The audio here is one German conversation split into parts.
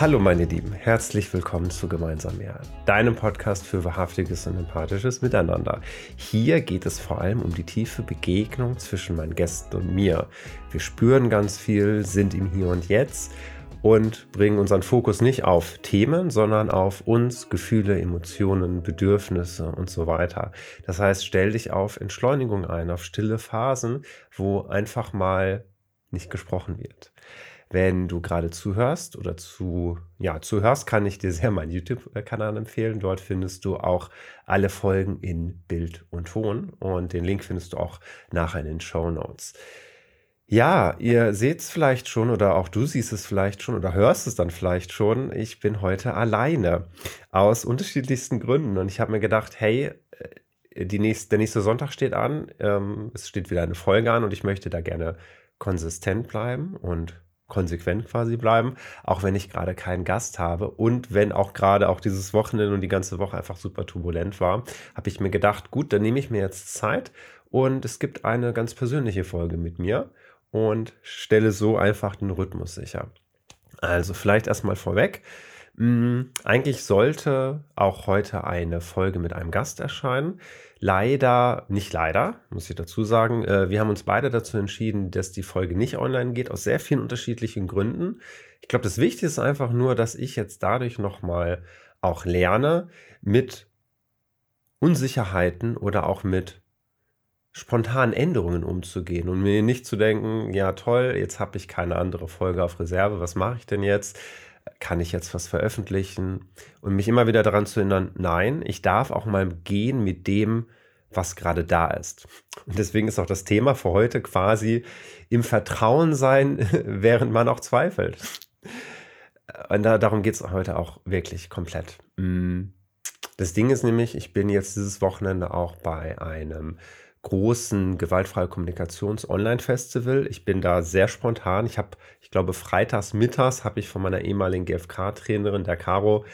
Hallo meine Lieben, herzlich willkommen zu Gemeinsam mehr, deinem Podcast für wahrhaftiges und empathisches Miteinander. Hier geht es vor allem um die tiefe Begegnung zwischen meinen Gästen und mir. Wir spüren ganz viel, sind im Hier und Jetzt und bringen unseren Fokus nicht auf Themen, sondern auf uns, Gefühle, Emotionen, Bedürfnisse und so weiter. Das heißt, stell dich auf Entschleunigung ein, auf stille Phasen, wo einfach mal nicht gesprochen wird. Wenn du gerade zuhörst oder zu, ja, zuhörst, kann ich dir sehr meinen YouTube-Kanal empfehlen. Dort findest du auch alle Folgen in Bild und Ton und den Link findest du auch nachher in den Show Notes. Ja, ihr seht es vielleicht schon oder auch du siehst es vielleicht schon oder hörst es dann vielleicht schon. Ich bin heute alleine. Aus unterschiedlichsten Gründen. Und ich habe mir gedacht, hey, äh, nächste, der nächste Sonntag steht an, ähm, es steht wieder eine Folge an und ich möchte da gerne konsistent bleiben und konsequent quasi bleiben, auch wenn ich gerade keinen Gast habe. Und wenn auch gerade auch dieses Wochenende und die ganze Woche einfach super turbulent war, habe ich mir gedacht, gut, dann nehme ich mir jetzt Zeit. Und es gibt eine ganz persönliche Folge mit mir und stelle so einfach den Rhythmus sicher. Also vielleicht erstmal vorweg. Hm, eigentlich sollte auch heute eine Folge mit einem Gast erscheinen. Leider, nicht leider, muss ich dazu sagen, äh, wir haben uns beide dazu entschieden, dass die Folge nicht online geht, aus sehr vielen unterschiedlichen Gründen. Ich glaube, das Wichtige ist einfach nur, dass ich jetzt dadurch nochmal auch lerne, mit Unsicherheiten oder auch mit spontanen Änderungen umzugehen und mir nicht zu denken, ja toll, jetzt habe ich keine andere Folge auf Reserve, was mache ich denn jetzt? kann ich jetzt was veröffentlichen? Und mich immer wieder daran zu erinnern, nein, ich darf auch mal gehen mit dem, was gerade da ist. Und deswegen ist auch das Thema für heute quasi im Vertrauen sein, während man auch zweifelt. Und da, darum geht es heute auch wirklich komplett. Mm. Das Ding ist nämlich, ich bin jetzt dieses Wochenende auch bei einem großen gewaltfreie Kommunikations-Online-Festival. Ich bin da sehr spontan. Ich habe, ich glaube, freitags mittags habe ich von meiner ehemaligen GFK-Trainerin, der Caro,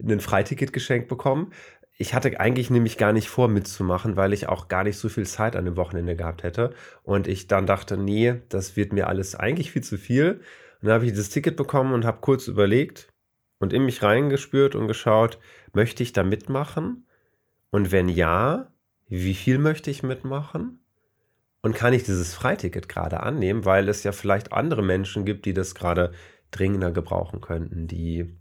ein Freiticket geschenkt bekommen. Ich hatte eigentlich nämlich gar nicht vor mitzumachen, weil ich auch gar nicht so viel Zeit an dem Wochenende gehabt hätte. Und ich dann dachte, nee, das wird mir alles eigentlich viel zu viel. Und dann habe ich das Ticket bekommen und habe kurz überlegt und in mich reingespürt und geschaut, möchte ich da mitmachen? Und wenn ja, wie viel möchte ich mitmachen? Und kann ich dieses Freiticket gerade annehmen, weil es ja vielleicht andere Menschen gibt, die das gerade dringender gebrauchen könnten, die,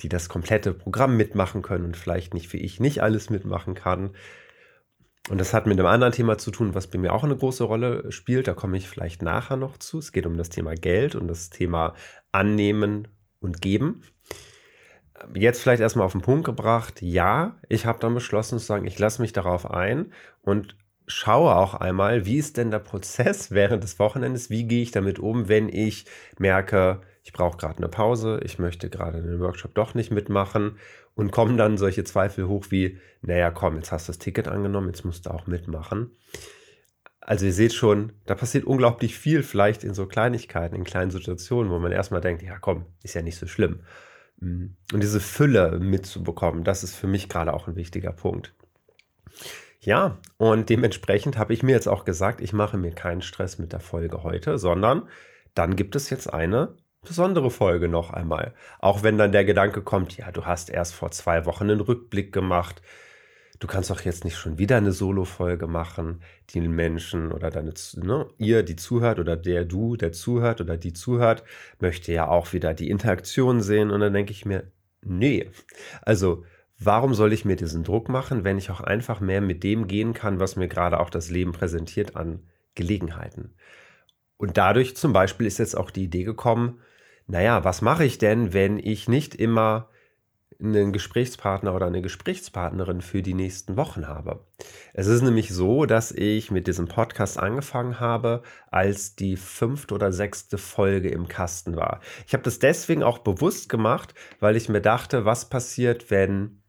die das komplette Programm mitmachen können und vielleicht nicht wie ich nicht alles mitmachen kann. Und das hat mit einem anderen Thema zu tun, was bei mir auch eine große Rolle spielt. Da komme ich vielleicht nachher noch zu. Es geht um das Thema Geld und das Thema Annehmen und Geben jetzt vielleicht erstmal auf den Punkt gebracht, ja, ich habe dann beschlossen zu sagen, ich lasse mich darauf ein und schaue auch einmal, wie ist denn der Prozess während des Wochenendes, wie gehe ich damit um, wenn ich merke, ich brauche gerade eine Pause, ich möchte gerade den Workshop doch nicht mitmachen und kommen dann solche Zweifel hoch wie, naja, komm, jetzt hast du das Ticket angenommen, jetzt musst du auch mitmachen. Also ihr seht schon, da passiert unglaublich viel, vielleicht in so Kleinigkeiten, in kleinen Situationen, wo man erstmal denkt, ja komm, ist ja nicht so schlimm. Mhm. Und diese Fülle mitzubekommen, das ist für mich gerade auch ein wichtiger Punkt. Ja, und dementsprechend habe ich mir jetzt auch gesagt, ich mache mir keinen Stress mit der Folge heute, sondern dann gibt es jetzt eine besondere Folge noch einmal. Auch wenn dann der Gedanke kommt, ja, du hast erst vor zwei Wochen einen Rückblick gemacht, du kannst doch jetzt nicht schon wieder eine Solo-Folge machen, die Menschen oder deine, ne, ihr, die zuhört oder der du, der zuhört oder die zuhört, möchte ja auch wieder die Interaktion sehen und dann denke ich mir, nee, also warum soll ich mir diesen Druck machen, wenn ich auch einfach mehr mit dem gehen kann, was mir gerade auch das Leben präsentiert an Gelegenheiten. Und dadurch zum Beispiel ist jetzt auch die Idee gekommen, naja, was mache ich denn, wenn ich nicht immer einen Gesprächspartner oder eine Gesprächspartnerin für die nächsten Wochen habe. Es ist nämlich so, dass ich mit diesem Podcast angefangen habe, als die fünfte oder sechste Folge im Kasten war. Ich habe das deswegen auch bewusst gemacht, weil ich mir dachte, was passiert, wenn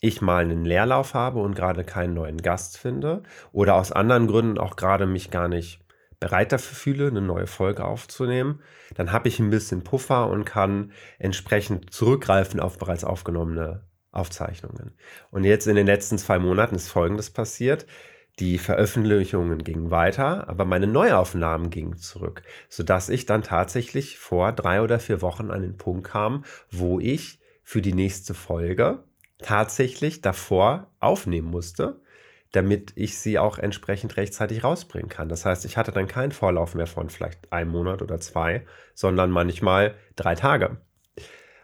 ich mal einen Leerlauf habe und gerade keinen neuen Gast finde oder aus anderen Gründen auch gerade mich gar nicht bereit dafür fühle, eine neue Folge aufzunehmen, dann habe ich ein bisschen Puffer und kann entsprechend zurückgreifen auf bereits aufgenommene Aufzeichnungen. Und jetzt in den letzten zwei Monaten ist Folgendes passiert. Die Veröffentlichungen gingen weiter, aber meine Neuaufnahmen gingen zurück, sodass ich dann tatsächlich vor drei oder vier Wochen an den Punkt kam, wo ich für die nächste Folge tatsächlich davor aufnehmen musste, damit ich sie auch entsprechend rechtzeitig rausbringen kann. Das heißt, ich hatte dann keinen Vorlauf mehr von vielleicht einem Monat oder zwei, sondern manchmal drei Tage.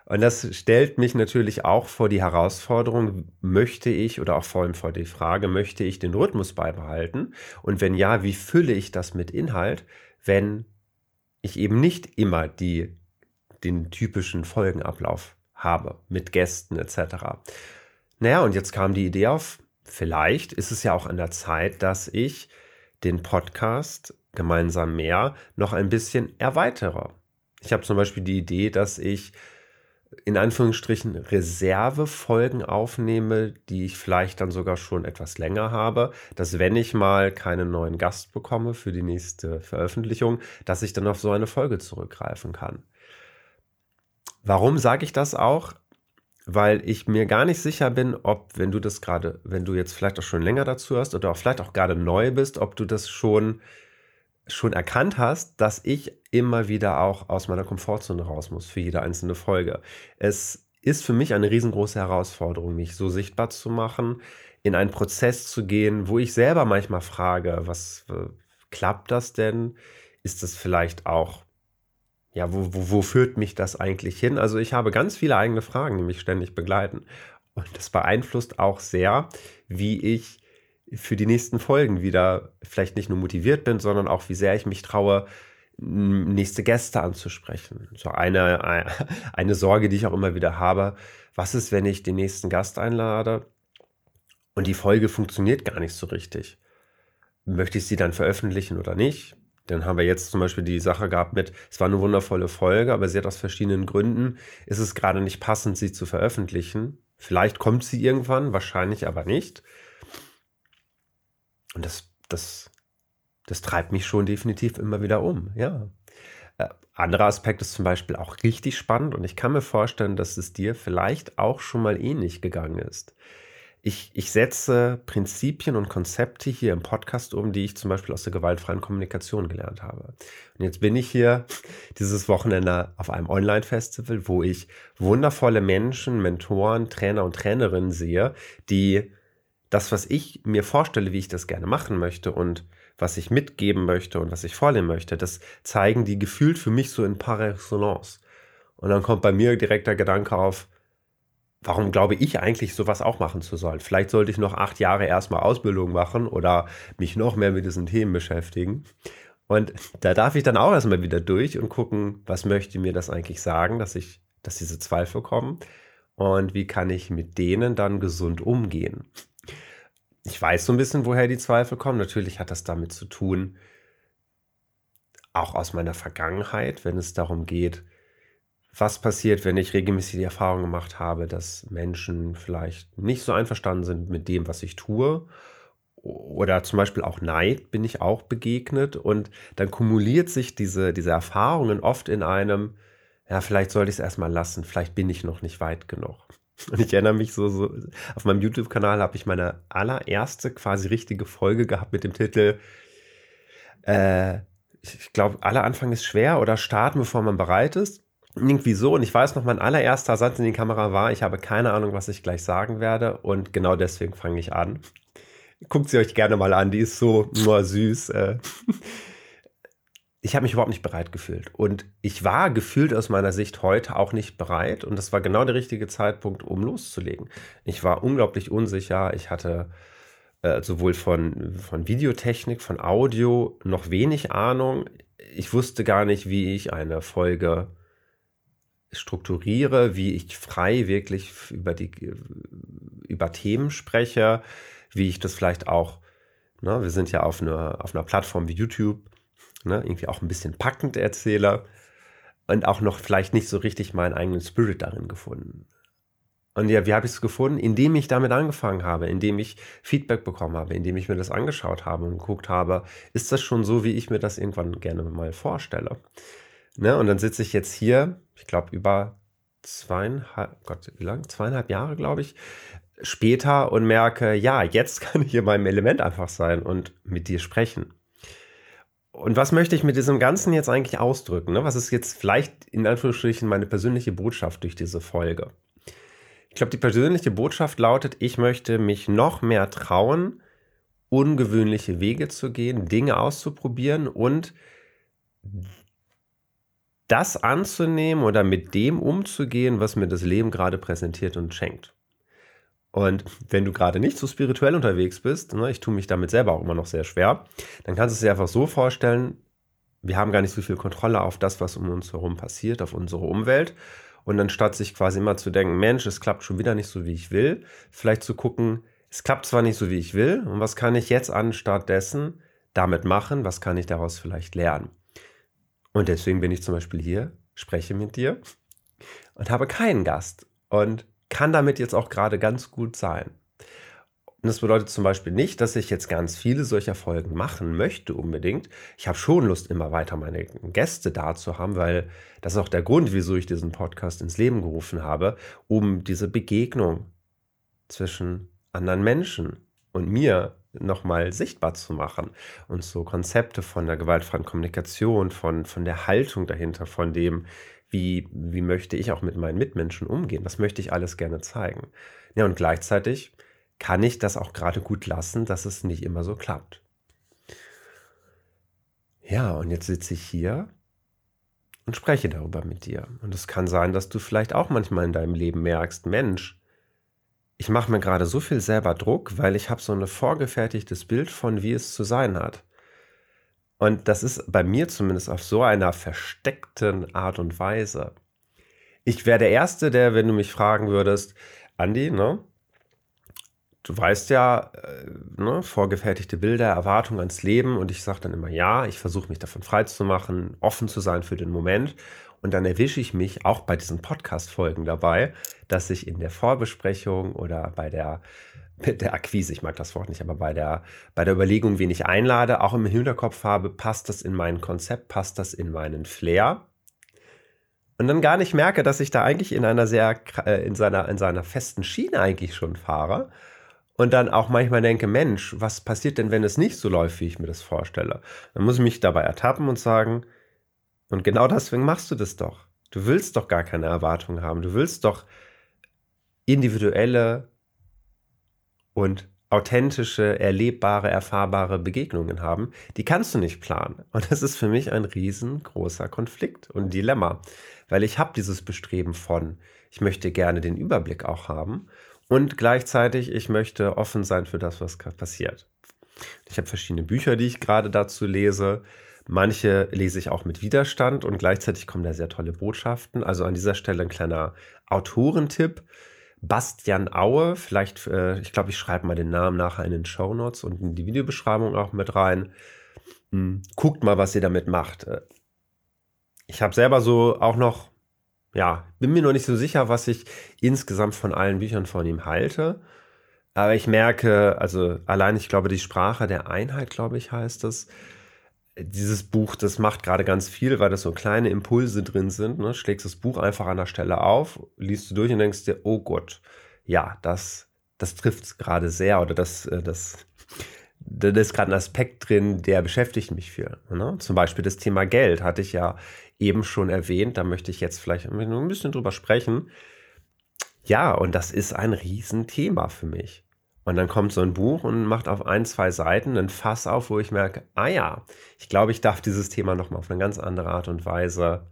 Und das stellt mich natürlich auch vor die Herausforderung, möchte ich oder auch vor allem vor die Frage, möchte ich den Rhythmus beibehalten? Und wenn ja, wie fülle ich das mit Inhalt, wenn ich eben nicht immer die, den typischen Folgenablauf habe mit Gästen etc. Naja, und jetzt kam die Idee auf, vielleicht ist es ja auch an der Zeit, dass ich den Podcast gemeinsam mehr noch ein bisschen erweitere. Ich habe zum Beispiel die Idee, dass ich in Anführungsstrichen Reservefolgen aufnehme, die ich vielleicht dann sogar schon etwas länger habe, dass wenn ich mal keinen neuen Gast bekomme für die nächste Veröffentlichung, dass ich dann auf so eine Folge zurückgreifen kann. Warum sage ich das auch? Weil ich mir gar nicht sicher bin, ob, wenn du das gerade, wenn du jetzt vielleicht auch schon länger dazu hast oder auch vielleicht auch gerade neu bist, ob du das schon schon erkannt hast, dass ich immer wieder auch aus meiner Komfortzone raus muss für jede einzelne Folge. Es ist für mich eine riesengroße Herausforderung, mich so sichtbar zu machen, in einen Prozess zu gehen, wo ich selber manchmal frage, was äh, klappt das denn? Ist das vielleicht auch, ja, wo, wo, wo führt mich das eigentlich hin? Also ich habe ganz viele eigene Fragen, die mich ständig begleiten. Und das beeinflusst auch sehr, wie ich für die nächsten Folgen wieder vielleicht nicht nur motiviert bin, sondern auch wie sehr ich mich traue, nächste Gäste anzusprechen. So eine, eine Sorge, die ich auch immer wieder habe. Was ist, wenn ich den nächsten Gast einlade und die Folge funktioniert gar nicht so richtig? Möchte ich sie dann veröffentlichen oder nicht? Dann haben wir jetzt zum Beispiel die Sache gehabt mit, es war eine wundervolle Folge, aber sie hat aus verschiedenen Gründen, ist es gerade nicht passend, sie zu veröffentlichen. Vielleicht kommt sie irgendwann, wahrscheinlich aber nicht. Und das, das, das treibt mich schon definitiv immer wieder um, ja. Äh, anderer Aspekt ist zum Beispiel auch richtig spannend und ich kann mir vorstellen, dass es dir vielleicht auch schon mal ähnlich gegangen ist. Ich, ich setze Prinzipien und Konzepte hier im Podcast um, die ich zum Beispiel aus der gewaltfreien Kommunikation gelernt habe. Und jetzt bin ich hier dieses Wochenende auf einem Online-Festival, wo ich wundervolle Menschen, Mentoren, Trainer und Trainerinnen sehe, die das, was ich mir vorstelle, wie ich das gerne machen möchte und was ich mitgeben möchte und was ich vornehmen möchte, das zeigen die gefühlt für mich so in par excellence. Und dann kommt bei mir direkt der Gedanke auf, warum glaube ich eigentlich sowas auch machen zu sollen? Vielleicht sollte ich noch acht Jahre erstmal Ausbildung machen oder mich noch mehr mit diesen Themen beschäftigen. Und da darf ich dann auch erstmal wieder durch und gucken, was möchte mir das eigentlich sagen, dass ich, dass diese Zweifel kommen und wie kann ich mit denen dann gesund umgehen ich weiß so ein bisschen, woher die Zweifel kommen. Natürlich hat das damit zu tun, auch aus meiner Vergangenheit, wenn es darum geht, was passiert, wenn ich regelmäßig die Erfahrung gemacht habe, dass Menschen vielleicht nicht so einverstanden sind mit dem, was ich tue. Oder zum Beispiel auch Neid bin ich auch begegnet. Und dann kumuliert sich diese, diese Erfahrungen oft in einem, ja, vielleicht sollte ich es erstmal lassen, vielleicht bin ich noch nicht weit genug. Und ich erinnere mich so, so auf meinem YouTube-Kanal habe ich meine allererste quasi richtige Folge gehabt mit dem Titel, äh, ich glaube, aller Anfang ist schwer oder starten, bevor man bereit ist. Irgendwie so. Und ich weiß noch, mein allererster Satz in die Kamera war, ich habe keine Ahnung, was ich gleich sagen werde. Und genau deswegen fange ich an. Guckt sie euch gerne mal an, die ist so nur süß. Äh ich habe mich überhaupt nicht bereit gefühlt. Und ich war gefühlt aus meiner Sicht heute auch nicht bereit. Und das war genau der richtige Zeitpunkt, um loszulegen. Ich war unglaublich unsicher. Ich hatte äh, sowohl von, von Videotechnik, von Audio noch wenig Ahnung. Ich wusste gar nicht, wie ich eine Folge strukturiere, wie ich frei wirklich über, die, über Themen spreche, wie ich das vielleicht auch, ne, wir sind ja auf einer, auf einer Plattform wie YouTube, Ne? Irgendwie auch ein bisschen packend Erzähler und auch noch vielleicht nicht so richtig meinen eigenen Spirit darin gefunden. Und ja, wie habe ich es gefunden? Indem ich damit angefangen habe, indem ich Feedback bekommen habe, indem ich mir das angeschaut habe und geguckt habe, ist das schon so, wie ich mir das irgendwann gerne mal vorstelle? Ne? Und dann sitze ich jetzt hier, ich glaube, über zweieinhalb, Gott, wie lang? Zweieinhalb Jahre, glaube ich, später und merke, ja, jetzt kann ich in meinem Element einfach sein und mit dir sprechen. Und was möchte ich mit diesem Ganzen jetzt eigentlich ausdrücken? Ne? Was ist jetzt vielleicht in Anführungsstrichen meine persönliche Botschaft durch diese Folge? Ich glaube, die persönliche Botschaft lautet, ich möchte mich noch mehr trauen, ungewöhnliche Wege zu gehen, Dinge auszuprobieren und das anzunehmen oder mit dem umzugehen, was mir das Leben gerade präsentiert und schenkt. Und wenn du gerade nicht so spirituell unterwegs bist, ne, ich tue mich damit selber auch immer noch sehr schwer, dann kannst du es dir einfach so vorstellen, wir haben gar nicht so viel Kontrolle auf das, was um uns herum passiert, auf unsere Umwelt. Und anstatt sich quasi immer zu denken, Mensch, es klappt schon wieder nicht so, wie ich will, vielleicht zu gucken, es klappt zwar nicht so, wie ich will, und was kann ich jetzt anstatt dessen damit machen, was kann ich daraus vielleicht lernen. Und deswegen bin ich zum Beispiel hier, spreche mit dir und habe keinen Gast und kann damit jetzt auch gerade ganz gut sein. Und das bedeutet zum Beispiel nicht, dass ich jetzt ganz viele solcher Folgen machen möchte unbedingt. Ich habe schon Lust, immer weiter meine Gäste da zu haben, weil das ist auch der Grund, wieso ich diesen Podcast ins Leben gerufen habe, um diese Begegnung zwischen anderen Menschen und mir nochmal sichtbar zu machen und so Konzepte von der gewaltfreien Kommunikation, von, von der Haltung dahinter, von dem, wie, wie möchte ich auch mit meinen Mitmenschen umgehen, was möchte ich alles gerne zeigen. Ja, und gleichzeitig kann ich das auch gerade gut lassen, dass es nicht immer so klappt. Ja, und jetzt sitze ich hier und spreche darüber mit dir. Und es kann sein, dass du vielleicht auch manchmal in deinem Leben merkst, Mensch, ich mache mir gerade so viel selber Druck, weil ich habe so ein vorgefertigtes Bild von, wie es zu sein hat. Und das ist bei mir zumindest auf so einer versteckten Art und Weise. Ich wäre der Erste, der, wenn du mich fragen würdest, Andi, ne? Du weißt ja, äh, ne, vorgefertigte Bilder, Erwartungen ans Leben und ich sage dann immer ja, ich versuche mich davon frei zu machen, offen zu sein für den Moment und dann erwische ich mich auch bei diesen Podcast-Folgen dabei, dass ich in der Vorbesprechung oder bei der, der Akquise, ich mag das Wort nicht, aber bei der, bei der Überlegung, wen ich einlade, auch im Hinterkopf habe, passt das in mein Konzept, passt das in meinen Flair? Und dann gar nicht merke, dass ich da eigentlich in einer sehr, äh, in seiner, in seiner festen Schiene eigentlich schon fahre. Und dann auch manchmal denke, Mensch, was passiert denn, wenn es nicht so läuft, wie ich mir das vorstelle? Dann muss ich mich dabei ertappen und sagen, und genau deswegen machst du das doch. Du willst doch gar keine Erwartungen haben. Du willst doch individuelle und authentische, erlebbare, erfahrbare Begegnungen haben. Die kannst du nicht planen. Und das ist für mich ein riesengroßer Konflikt und Dilemma, weil ich habe dieses Bestreben von, ich möchte gerne den Überblick auch haben und gleichzeitig ich möchte offen sein für das, was passiert. Ich habe verschiedene Bücher, die ich gerade dazu lese. Manche lese ich auch mit Widerstand und gleichzeitig kommen da sehr tolle Botschaften. Also an dieser Stelle ein kleiner Autorentipp. Bastian Aue, vielleicht, äh, ich glaube, ich schreibe mal den Namen nachher in den Show Notes und in die Videobeschreibung auch mit rein. Hm, guckt mal, was ihr damit macht. Äh, ich habe selber so auch noch, ja, bin mir noch nicht so sicher, was ich insgesamt von allen Büchern von ihm halte. Aber ich merke, also allein, ich glaube, die Sprache der Einheit, glaube ich, heißt es dieses Buch, das macht gerade ganz viel, weil das so kleine Impulse drin sind. Ne? Schlägst das Buch einfach an der Stelle auf, liest du durch und denkst dir, oh Gott, ja, das, das trifft es gerade sehr oder das, äh, das, da ist gerade ein Aspekt drin, der beschäftigt mich viel. Ne? Zum Beispiel das Thema Geld hatte ich ja eben schon erwähnt, da möchte ich jetzt vielleicht ein bisschen drüber sprechen. Ja, und das ist ein Riesenthema für mich. Und dann kommt so ein Buch und macht auf ein, zwei Seiten ein Fass auf, wo ich merke, ah ja, ich glaube, ich darf dieses Thema nochmal auf eine ganz andere Art und Weise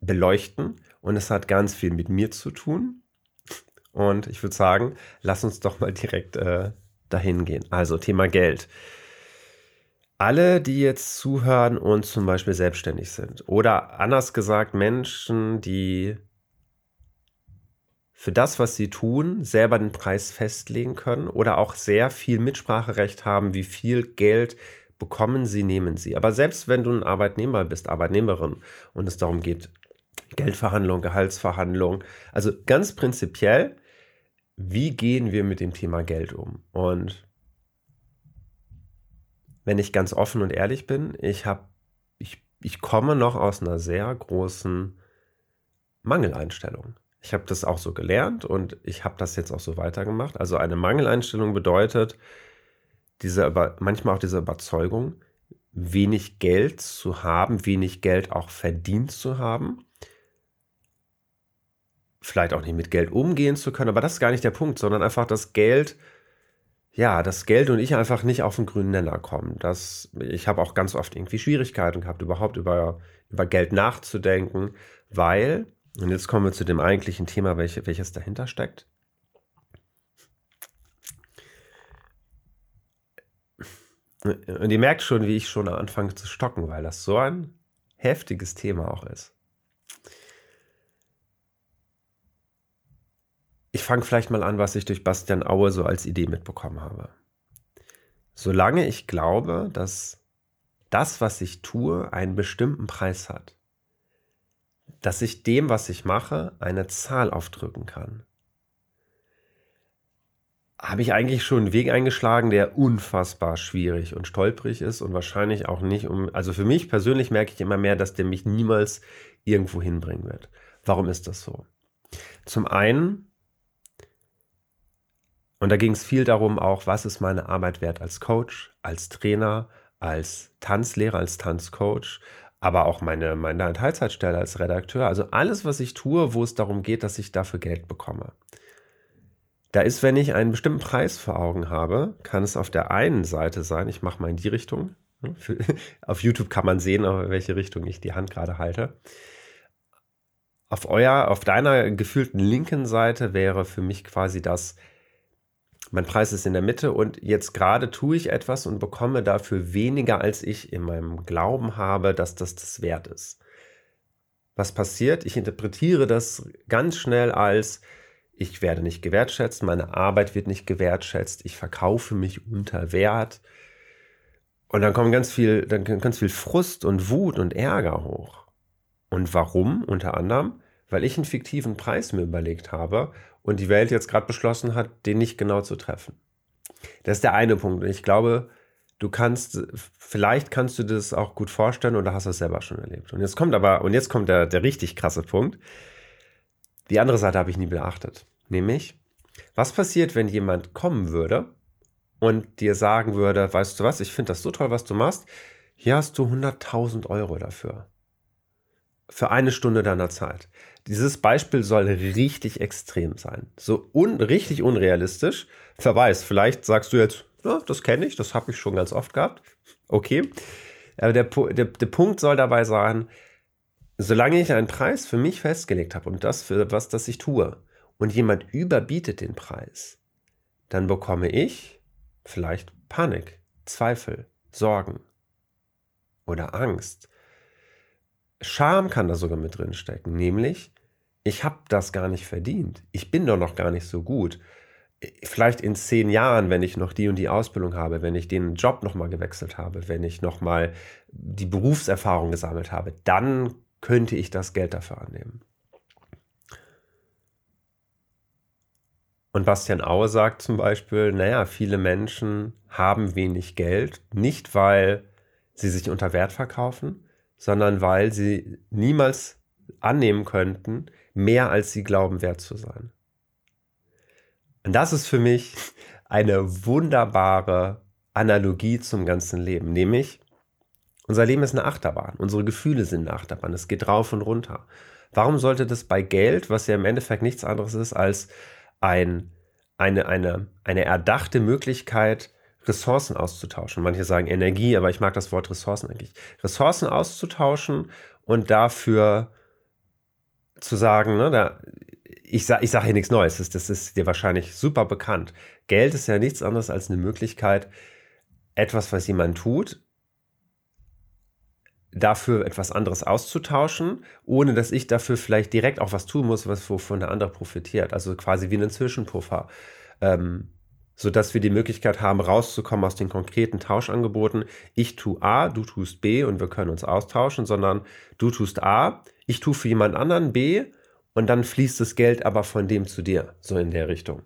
beleuchten. Und es hat ganz viel mit mir zu tun. Und ich würde sagen, lass uns doch mal direkt äh, dahin gehen. Also Thema Geld. Alle, die jetzt zuhören und zum Beispiel selbstständig sind oder anders gesagt Menschen, die für das, was sie tun, selber den Preis festlegen können oder auch sehr viel Mitspracherecht haben, wie viel Geld bekommen sie, nehmen sie. Aber selbst wenn du ein Arbeitnehmer bist, Arbeitnehmerin und es darum geht, Geldverhandlung, Gehaltsverhandlung, also ganz prinzipiell, wie gehen wir mit dem Thema Geld um? Und wenn ich ganz offen und ehrlich bin, ich habe, ich, ich komme noch aus einer sehr großen Mangeleinstellung. Ich habe das auch so gelernt und ich habe das jetzt auch so weitergemacht. Also eine Mangeleinstellung bedeutet diese, manchmal auch diese Überzeugung, wenig Geld zu haben, wenig Geld auch verdient zu haben. Vielleicht auch nicht mit Geld umgehen zu können, aber das ist gar nicht der Punkt, sondern einfach das Geld, ja, das Geld und ich einfach nicht auf den grünen Nenner kommen. Das, ich habe auch ganz oft irgendwie Schwierigkeiten gehabt, überhaupt über, über Geld nachzudenken, weil, und jetzt kommen wir zu dem eigentlichen Thema, welche, welches dahinter steckt. Und ihr merkt schon, wie ich schon anfange zu stocken, weil das so ein heftiges Thema auch ist. Ich fange vielleicht mal an, was ich durch Bastian Aue so als Idee mitbekommen habe. Solange ich glaube, dass das, was ich tue, einen bestimmten Preis hat, dass ich dem, was ich mache, eine Zahl aufdrücken kann, habe ich eigentlich schon einen Weg eingeschlagen, der unfassbar schwierig und stolprig ist und wahrscheinlich auch nicht um. Also für mich persönlich merke ich immer mehr, dass der mich niemals irgendwo hinbringen wird. Warum ist das so? Zum einen, und da ging es viel darum auch, was ist meine Arbeit wert als Coach, als Trainer, als Tanzlehrer, als Tanzcoach, aber auch meine, meine Teilzeitstelle als Redakteur. Also alles, was ich tue, wo es darum geht, dass ich dafür Geld bekomme. Da ist, wenn ich einen bestimmten Preis vor Augen habe, kann es auf der einen Seite sein, ich mache mal in die Richtung. auf YouTube kann man sehen, in welche Richtung ich die Hand gerade halte. Auf euer, auf deiner gefühlten linken Seite wäre für mich quasi das, mein Preis ist in der Mitte und jetzt gerade tue ich etwas und bekomme dafür weniger, als ich in meinem Glauben habe, dass das das wert ist. Was passiert? Ich interpretiere das ganz schnell als, ich werde nicht gewertschätzt, meine Arbeit wird nicht gewertschätzt, ich verkaufe mich unter Wert. Und dann kommt ganz viel, dann ganz viel Frust und Wut und Ärger hoch. Und warum? Unter anderem, weil ich einen fiktiven Preis mir überlegt habe und die Welt jetzt gerade beschlossen hat, den nicht genau zu treffen. Das ist der eine Punkt. Und ich glaube, du kannst, vielleicht kannst du das auch gut vorstellen oder hast das selber schon erlebt. Und jetzt kommt aber, und jetzt kommt der, der richtig krasse Punkt. Die andere Seite habe ich nie beachtet. Nämlich, was passiert, wenn jemand kommen würde und dir sagen würde, weißt du was, ich finde das so toll, was du machst, hier hast du 100.000 Euro dafür. Für eine Stunde deiner Zeit. Dieses Beispiel soll richtig extrem sein. So un richtig unrealistisch. Verweis, vielleicht sagst du jetzt, ja, das kenne ich, das habe ich schon ganz oft gehabt. Okay. Aber der, der, der Punkt soll dabei sein, solange ich einen Preis für mich festgelegt habe und das für was, das ich tue, und jemand überbietet den Preis, dann bekomme ich vielleicht Panik, Zweifel, Sorgen oder Angst. Scham kann da sogar mit drin stecken, nämlich ich habe das gar nicht verdient. Ich bin doch noch gar nicht so gut. Vielleicht in zehn Jahren, wenn ich noch die und die Ausbildung habe, wenn ich den Job nochmal gewechselt habe, wenn ich nochmal die Berufserfahrung gesammelt habe, dann könnte ich das Geld dafür annehmen. Und Bastian Aue sagt zum Beispiel, naja, viele Menschen haben wenig Geld, nicht weil sie sich unter Wert verkaufen, sondern weil sie niemals annehmen könnten, mehr als sie glauben wert zu sein. Und das ist für mich eine wunderbare Analogie zum ganzen Leben, nämlich unser Leben ist eine Achterbahn. Unsere Gefühle sind eine Achterbahn. Es geht rauf und runter. Warum sollte das bei Geld, was ja im Endeffekt nichts anderes ist als ein, eine, eine, eine erdachte Möglichkeit, Ressourcen auszutauschen. Manche sagen Energie, aber ich mag das Wort Ressourcen eigentlich. Ressourcen auszutauschen und dafür zu sagen, ne, da, ich, sage ich sag hier nichts Neues, das, das ist dir wahrscheinlich super bekannt. Geld ist ja nichts anderes als eine Möglichkeit, etwas, was jemand tut, dafür etwas anderes auszutauschen, ohne dass ich dafür vielleicht direkt auch was tun muss, was wovon der andere profitiert. Also quasi wie einen Zwischenpuffer. Ähm, sodass wir die Möglichkeit haben, rauszukommen aus den konkreten Tauschangeboten. Ich tue A, du tust B und wir können uns austauschen, sondern du tust A, ich tue für jemand anderen B und dann fließt das Geld aber von dem zu dir, so in der Richtung.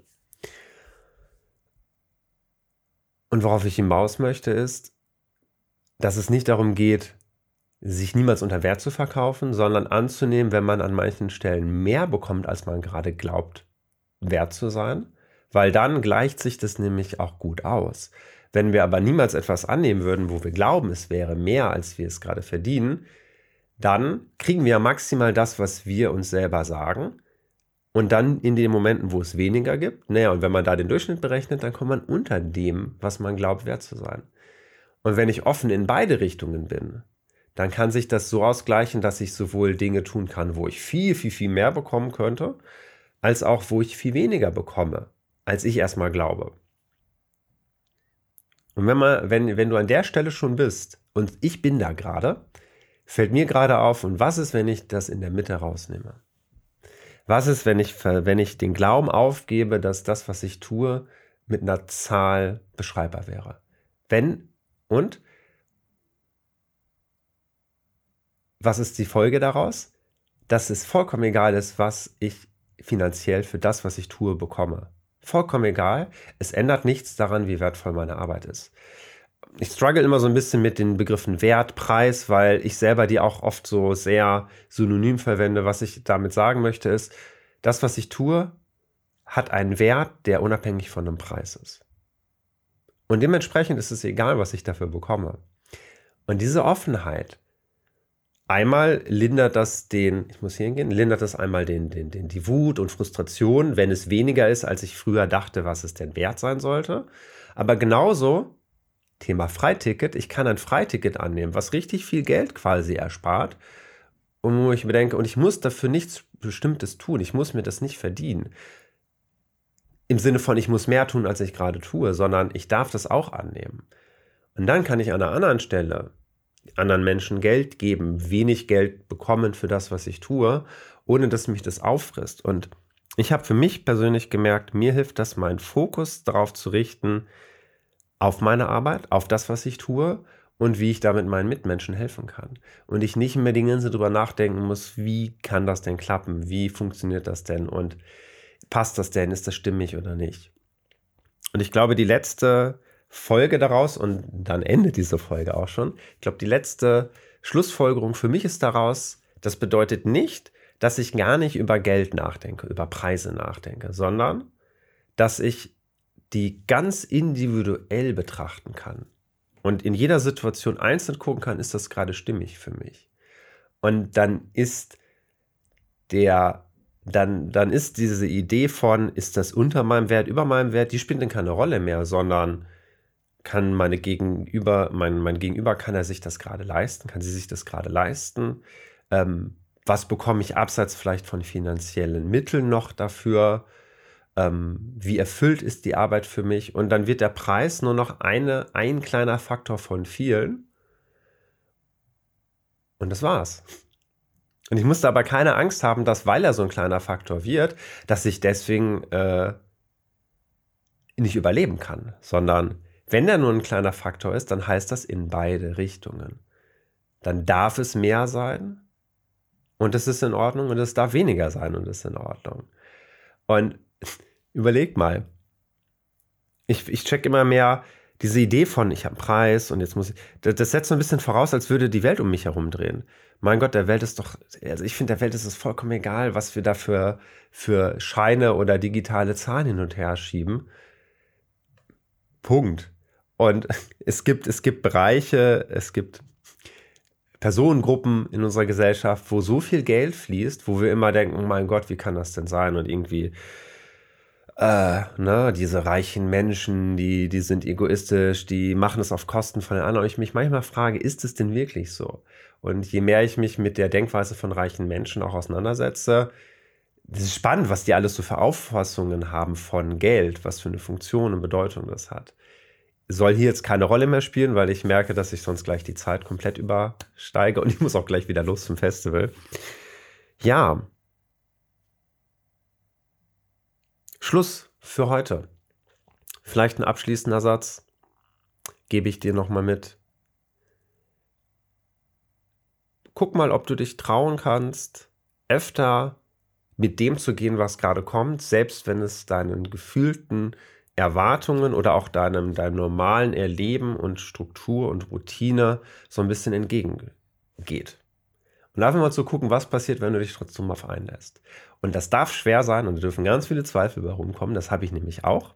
Und worauf ich hinaus möchte, ist, dass es nicht darum geht, sich niemals unter Wert zu verkaufen, sondern anzunehmen, wenn man an manchen Stellen mehr bekommt, als man gerade glaubt, wert zu sein, weil dann gleicht sich das nämlich auch gut aus. Wenn wir aber niemals etwas annehmen würden, wo wir glauben, es wäre mehr, als wir es gerade verdienen, dann kriegen wir maximal das, was wir uns selber sagen. Und dann in den Momenten, wo es weniger gibt, naja, und wenn man da den Durchschnitt berechnet, dann kommt man unter dem, was man glaubt, wert zu sein. Und wenn ich offen in beide Richtungen bin, dann kann sich das so ausgleichen, dass ich sowohl Dinge tun kann, wo ich viel, viel, viel mehr bekommen könnte, als auch wo ich viel weniger bekomme, als ich erstmal glaube. Und wenn, man, wenn, wenn du an der Stelle schon bist und ich bin da gerade, fällt mir gerade auf, und was ist, wenn ich das in der Mitte rausnehme? Was ist, wenn ich, wenn ich den Glauben aufgebe, dass das, was ich tue, mit einer Zahl beschreibbar wäre? Wenn und was ist die Folge daraus? Dass es vollkommen egal ist, was ich finanziell für das, was ich tue, bekomme. Vollkommen egal. Es ändert nichts daran, wie wertvoll meine Arbeit ist. Ich struggle immer so ein bisschen mit den Begriffen Wert, Preis, weil ich selber die auch oft so sehr synonym verwende. Was ich damit sagen möchte, ist, das, was ich tue, hat einen Wert, der unabhängig von einem Preis ist. Und dementsprechend ist es egal, was ich dafür bekomme. Und diese Offenheit, einmal lindert das den, ich muss hier hingehen, lindert das einmal den, den, den, die Wut und Frustration, wenn es weniger ist, als ich früher dachte, was es denn wert sein sollte. Aber genauso, Thema Freiticket, ich kann ein Freiticket annehmen, was richtig viel Geld quasi erspart. Und wo ich mir denke, und ich muss dafür nichts Bestimmtes tun, ich muss mir das nicht verdienen. Im Sinne von, ich muss mehr tun, als ich gerade tue, sondern ich darf das auch annehmen. Und dann kann ich an einer anderen Stelle anderen Menschen Geld geben, wenig Geld bekommen für das, was ich tue, ohne dass mich das auffrisst. Und ich habe für mich persönlich gemerkt, mir hilft das, meinen Fokus darauf zu richten, auf meine Arbeit, auf das, was ich tue und wie ich damit meinen Mitmenschen helfen kann. Und ich nicht mehr die ganze Zeit drüber nachdenken muss, wie kann das denn klappen? Wie funktioniert das denn? Und passt das denn? Ist das stimmig oder nicht? Und ich glaube, die letzte Folge daraus und dann endet diese Folge auch schon. Ich glaube, die letzte Schlussfolgerung für mich ist daraus, das bedeutet nicht, dass ich gar nicht über Geld nachdenke, über Preise nachdenke, sondern dass ich die ganz individuell betrachten kann und in jeder Situation einzeln gucken kann, ist das gerade stimmig für mich. Und dann ist der dann, dann ist diese Idee von, ist das unter meinem Wert, über meinem Wert, die spielt dann keine Rolle mehr, sondern kann meine Gegenüber, mein, mein Gegenüber, kann er sich das gerade leisten? Kann sie sich das gerade leisten? Ähm, was bekomme ich abseits vielleicht von finanziellen Mitteln noch dafür? Ähm, wie erfüllt ist die Arbeit für mich? Und dann wird der Preis nur noch eine, ein kleiner Faktor von vielen. Und das war's. Und ich musste aber keine Angst haben, dass, weil er so ein kleiner Faktor wird, dass ich deswegen äh, nicht überleben kann, sondern wenn er nur ein kleiner Faktor ist, dann heißt das in beide Richtungen. Dann darf es mehr sein und es ist in Ordnung und es darf weniger sein und es ist in Ordnung. Und überleg mal, ich, ich check immer mehr diese Idee von, ich habe einen Preis und jetzt muss ich, das, das setzt so ein bisschen voraus, als würde die Welt um mich herum drehen. Mein Gott, der Welt ist doch, also ich finde, der Welt ist es vollkommen egal, was wir da für, für Scheine oder digitale Zahlen hin und her schieben. Punkt. Und es gibt, es gibt Bereiche, es gibt Personengruppen in unserer Gesellschaft, wo so viel Geld fließt, wo wir immer denken, mein Gott, wie kann das denn sein? Und irgendwie, äh, ne, diese reichen Menschen, die, die sind egoistisch, die machen es auf Kosten von den anderen. Und ich mich manchmal frage, ist es denn wirklich so? Und je mehr ich mich mit der Denkweise von reichen Menschen auch auseinandersetze, es ist spannend, was die alles so für Auffassungen haben von Geld, was für eine Funktion und Bedeutung das hat soll hier jetzt keine Rolle mehr spielen, weil ich merke, dass ich sonst gleich die Zeit komplett übersteige und ich muss auch gleich wieder los zum Festival. Ja. Schluss für heute. Vielleicht ein abschließender Satz gebe ich dir nochmal mit. Guck mal, ob du dich trauen kannst, öfter mit dem zu gehen, was gerade kommt, selbst wenn es deinen gefühlten Erwartungen oder auch deinem, deinem normalen Erleben und Struktur und Routine so ein bisschen entgegen, geht. Und einfach mal zu gucken, was passiert, wenn du dich trotzdem auf einlässt. Und das darf schwer sein und da dürfen ganz viele Zweifel bei rumkommen. Das habe ich nämlich auch.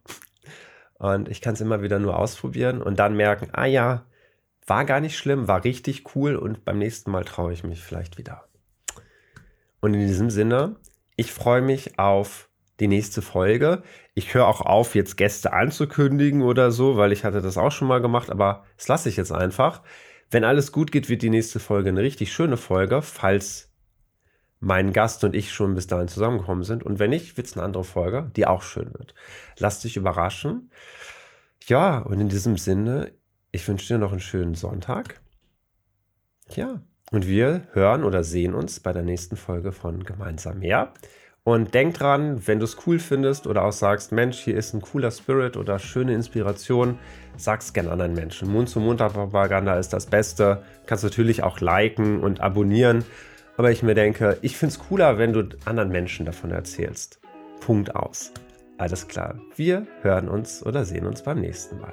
Und ich kann es immer wieder nur ausprobieren und dann merken, ah ja, war gar nicht schlimm, war richtig cool und beim nächsten Mal traue ich mich vielleicht wieder. Und in diesem Sinne, ich freue mich auf die nächste Folge. Ich höre auch auf, jetzt Gäste anzukündigen oder so, weil ich hatte das auch schon mal gemacht, aber das lasse ich jetzt einfach. Wenn alles gut geht, wird die nächste Folge eine richtig schöne Folge, falls mein Gast und ich schon bis dahin zusammengekommen sind. Und wenn nicht, wird es eine andere Folge, die auch schön wird. Lass dich überraschen. Ja, und in diesem Sinne, ich wünsche dir noch einen schönen Sonntag. Ja, und wir hören oder sehen uns bei der nächsten Folge von Gemeinsam mehr. Und denk dran, wenn du es cool findest oder auch sagst, Mensch, hier ist ein cooler Spirit oder schöne Inspiration, sag's gerne anderen Menschen. Mund-zu-Mund-Propaganda ist das Beste. Kannst natürlich auch liken und abonnieren. Aber ich mir denke, ich finde es cooler, wenn du anderen Menschen davon erzählst. Punkt aus. Alles klar. Wir hören uns oder sehen uns beim nächsten Mal.